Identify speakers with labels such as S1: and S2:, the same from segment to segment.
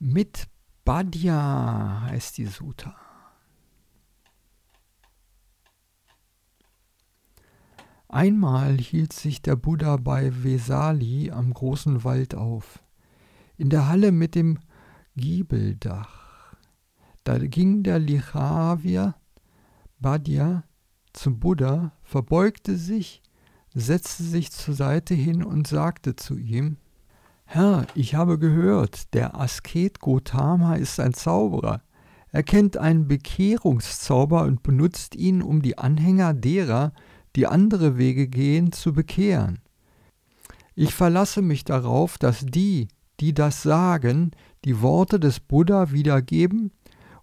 S1: Mit Badya heißt die Sutta. Einmal hielt sich der Buddha bei Vesali am großen Wald auf, in der Halle mit dem Giebeldach. Da ging der Lichavier Badya zum Buddha, verbeugte sich, setzte sich zur Seite hin und sagte zu ihm, Herr, ich habe gehört, der Asket Gotama ist ein Zauberer. Er kennt einen Bekehrungszauber und benutzt ihn, um die Anhänger derer, die andere Wege gehen, zu bekehren. Ich verlasse mich darauf, dass die, die das sagen, die Worte des Buddha wiedergeben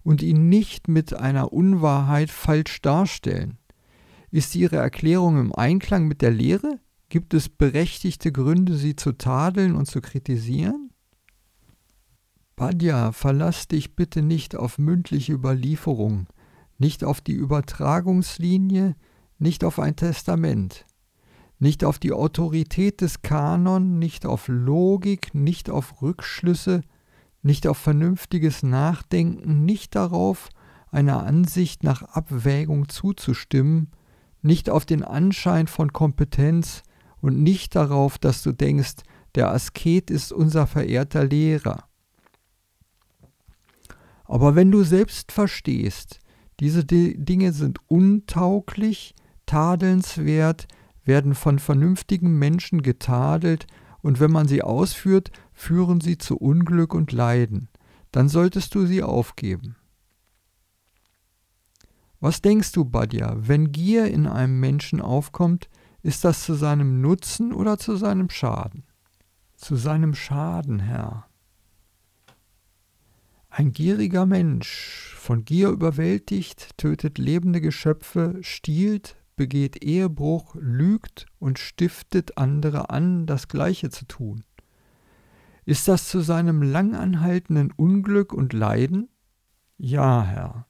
S1: und ihn nicht mit einer Unwahrheit falsch darstellen. Ist ihre Erklärung im Einklang mit der Lehre? Gibt es berechtigte Gründe, sie zu tadeln und zu kritisieren? Badja, verlass dich bitte nicht auf mündliche Überlieferung, nicht auf die Übertragungslinie, nicht auf ein Testament, nicht auf die Autorität des Kanon, nicht auf Logik, nicht auf Rückschlüsse, nicht auf vernünftiges Nachdenken, nicht darauf, einer Ansicht nach Abwägung zuzustimmen, nicht auf den Anschein von Kompetenz, und nicht darauf, dass du denkst, der Asket ist unser verehrter Lehrer. Aber wenn du selbst verstehst, diese Dinge sind untauglich, tadelnswert, werden von vernünftigen Menschen getadelt, und wenn man sie ausführt, führen sie zu Unglück und Leiden, dann solltest du sie aufgeben. Was denkst du, Badja, wenn Gier in einem Menschen aufkommt, ist das zu seinem Nutzen oder zu seinem Schaden? Zu seinem Schaden, Herr. Ein gieriger Mensch, von Gier überwältigt, tötet lebende Geschöpfe, stiehlt, begeht Ehebruch, lügt und stiftet andere an, das Gleiche zu tun. Ist das zu seinem langanhaltenden Unglück und Leiden? Ja, Herr.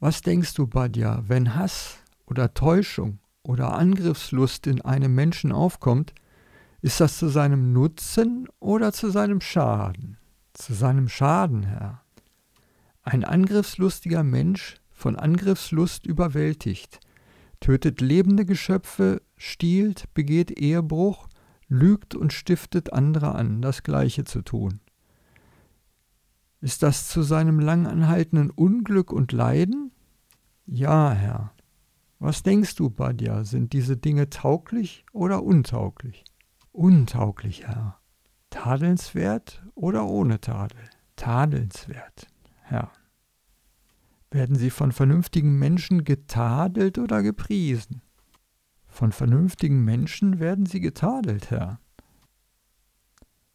S1: Was denkst du, Badja, wenn Hass oder Täuschung oder Angriffslust in einem Menschen aufkommt, ist das zu seinem Nutzen oder zu seinem Schaden? Zu seinem Schaden, Herr. Ein angriffslustiger Mensch, von Angriffslust überwältigt, tötet lebende Geschöpfe, stiehlt, begeht Ehebruch, lügt und stiftet andere an, das Gleiche zu tun. Ist das zu seinem langanhaltenden Unglück und Leiden? Ja, Herr. Was denkst du, Badja, sind diese Dinge tauglich oder untauglich? Untauglich, Herr. Tadelnswert oder ohne Tadel? Tadelnswert, Herr. Werden sie von vernünftigen Menschen getadelt oder gepriesen? Von vernünftigen Menschen werden sie getadelt, Herr.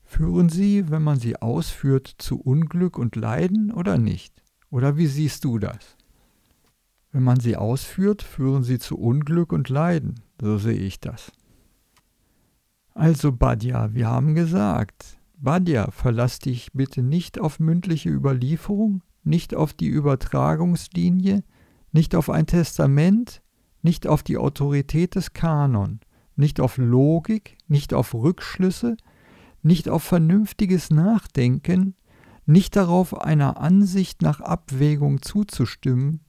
S1: Führen sie, wenn man sie ausführt, zu Unglück und Leiden oder nicht? Oder wie siehst du das? Wenn man sie ausführt, führen sie zu Unglück und Leiden, so sehe ich das. Also Badja, wir haben gesagt, Badja, verlass dich bitte nicht auf mündliche Überlieferung, nicht auf die Übertragungslinie, nicht auf ein Testament, nicht auf die Autorität des Kanon, nicht auf Logik, nicht auf Rückschlüsse, nicht auf vernünftiges Nachdenken, nicht darauf, einer Ansicht nach Abwägung zuzustimmen,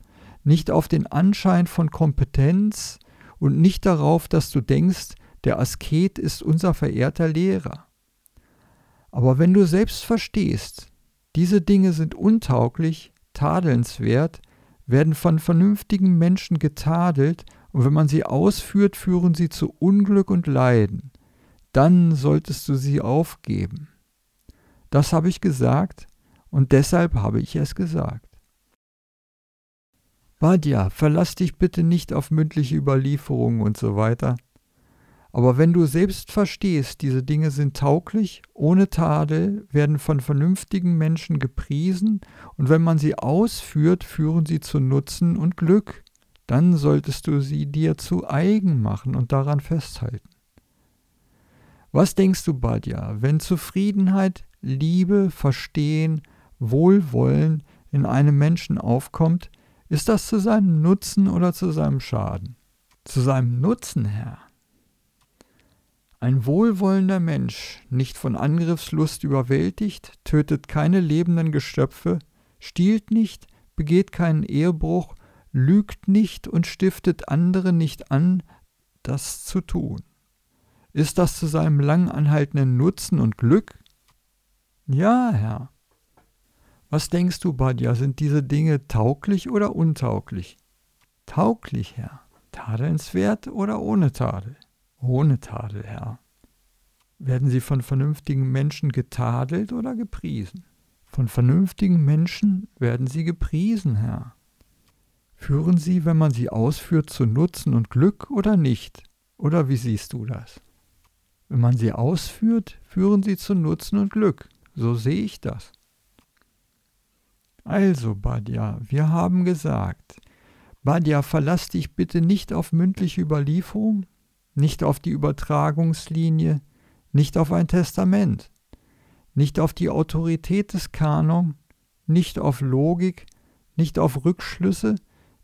S1: nicht auf den Anschein von Kompetenz und nicht darauf, dass du denkst, der Asket ist unser verehrter Lehrer. Aber wenn du selbst verstehst, diese Dinge sind untauglich, tadelnswert, werden von vernünftigen Menschen getadelt, und wenn man sie ausführt, führen sie zu Unglück und Leiden, dann solltest du sie aufgeben. Das habe ich gesagt, und deshalb habe ich es gesagt. Badja, verlass dich bitte nicht auf mündliche Überlieferungen und so weiter. Aber wenn du selbst verstehst, diese Dinge sind tauglich, ohne Tadel, werden von vernünftigen Menschen gepriesen, und wenn man sie ausführt, führen sie zu Nutzen und Glück, dann solltest du sie dir zu eigen machen und daran festhalten. Was denkst du, Badja, wenn Zufriedenheit, Liebe, Verstehen, Wohlwollen in einem Menschen aufkommt, ist das zu seinem Nutzen oder zu seinem Schaden? Zu seinem Nutzen, Herr. Ein wohlwollender Mensch, nicht von Angriffslust überwältigt, tötet keine lebenden Geschöpfe, stiehlt nicht, begeht keinen Ehebruch, lügt nicht und stiftet andere nicht an, das zu tun. Ist das zu seinem lang anhaltenden Nutzen und Glück? Ja, Herr. Was denkst du, Badja, sind diese Dinge tauglich oder untauglich? Tauglich, Herr. Tadelnswert oder ohne Tadel? Ohne Tadel, Herr. Werden sie von vernünftigen Menschen getadelt oder gepriesen? Von vernünftigen Menschen werden sie gepriesen, Herr. Führen sie, wenn man sie ausführt, zu Nutzen und Glück oder nicht? Oder wie siehst du das? Wenn man sie ausführt, führen sie zu Nutzen und Glück. So sehe ich das. Also, Badja, wir haben gesagt, Badja, verlass dich bitte nicht auf mündliche Überlieferung, nicht auf die Übertragungslinie, nicht auf ein Testament, nicht auf die Autorität des Kanon, nicht auf Logik, nicht auf Rückschlüsse,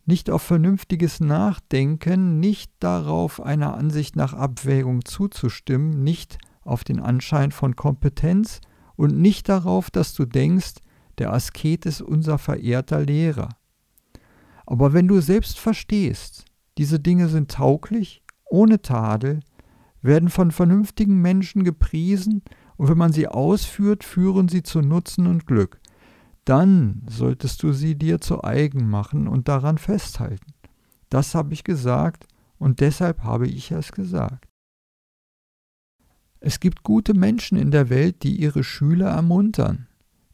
S1: nicht auf vernünftiges Nachdenken, nicht darauf, einer Ansicht nach Abwägung zuzustimmen, nicht auf den Anschein von Kompetenz und nicht darauf, dass du denkst, der Asket ist unser verehrter Lehrer. Aber wenn du selbst verstehst, diese Dinge sind tauglich, ohne Tadel, werden von vernünftigen Menschen gepriesen und wenn man sie ausführt, führen sie zu Nutzen und Glück. Dann solltest du sie dir zu eigen machen und daran festhalten. Das habe ich gesagt und deshalb habe ich es gesagt. Es gibt gute Menschen in der Welt, die ihre Schüler ermuntern.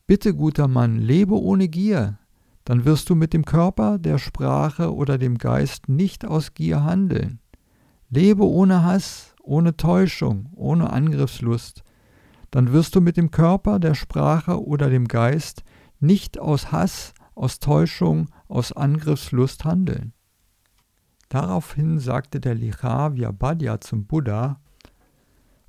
S1: Bitte, guter Mann, lebe ohne Gier, dann wirst du mit dem Körper, der Sprache oder dem Geist nicht aus Gier handeln. Lebe ohne Hass, ohne Täuschung, ohne Angriffslust, dann wirst du mit dem Körper, der Sprache oder dem Geist nicht aus Hass, aus Täuschung, aus Angriffslust handeln. Daraufhin sagte der Lichavya Badya zum Buddha,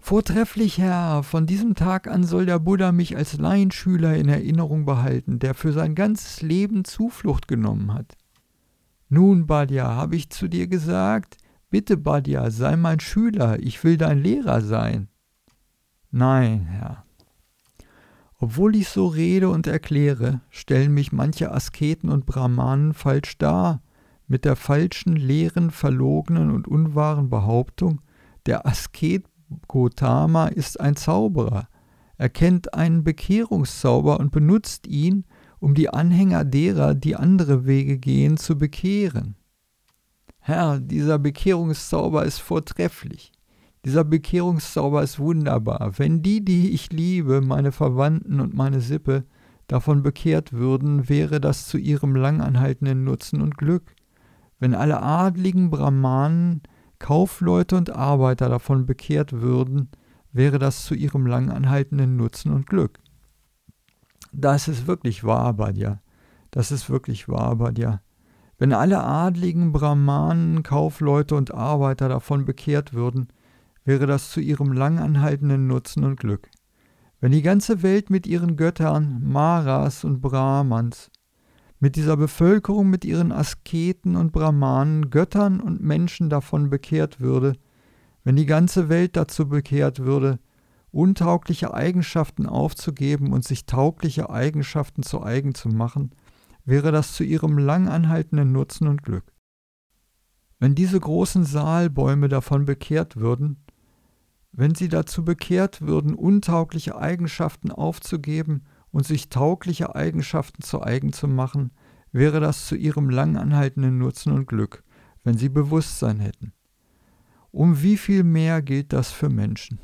S1: Vortrefflich, Herr, von diesem Tag an soll der Buddha mich als Laienschüler in Erinnerung behalten, der für sein ganzes Leben Zuflucht genommen hat. Nun, Badya, habe ich zu dir gesagt, bitte, Badya, sei mein Schüler, ich will dein Lehrer sein. Nein, Herr. Obwohl ich so rede und erkläre, stellen mich manche Asketen und Brahmanen falsch dar, mit der falschen, leeren, verlogenen und unwahren Behauptung, der Asket Gotama ist ein Zauberer. Er kennt einen Bekehrungszauber und benutzt ihn, um die Anhänger derer, die andere Wege gehen, zu bekehren. Herr, dieser Bekehrungszauber ist vortrefflich. Dieser Bekehrungszauber ist wunderbar. Wenn die, die ich liebe, meine Verwandten und meine Sippe, davon bekehrt würden, wäre das zu ihrem langanhaltenden Nutzen und Glück. Wenn alle adligen Brahmanen Kaufleute und Arbeiter davon bekehrt würden, wäre das zu ihrem langanhaltenden Nutzen und Glück. Das ist wirklich wahr, Badja. Das ist wirklich wahr, Badja. Wenn alle adligen Brahmanen, Kaufleute und Arbeiter davon bekehrt würden, wäre das zu ihrem langanhaltenden Nutzen und Glück. Wenn die ganze Welt mit ihren Göttern, Maras und Brahmans, mit dieser Bevölkerung, mit ihren Asketen und Brahmanen, Göttern und Menschen davon bekehrt würde, wenn die ganze Welt dazu bekehrt würde, untaugliche Eigenschaften aufzugeben und sich taugliche Eigenschaften zu eigen zu machen, wäre das zu ihrem lang anhaltenden Nutzen und Glück. Wenn diese großen Saalbäume davon bekehrt würden, wenn sie dazu bekehrt würden, untaugliche Eigenschaften aufzugeben und sich taugliche Eigenschaften zu eigen zu machen, wäre das zu ihrem lang anhaltenden Nutzen und Glück, wenn sie Bewusstsein hätten. Um wie viel mehr gilt das für Menschen?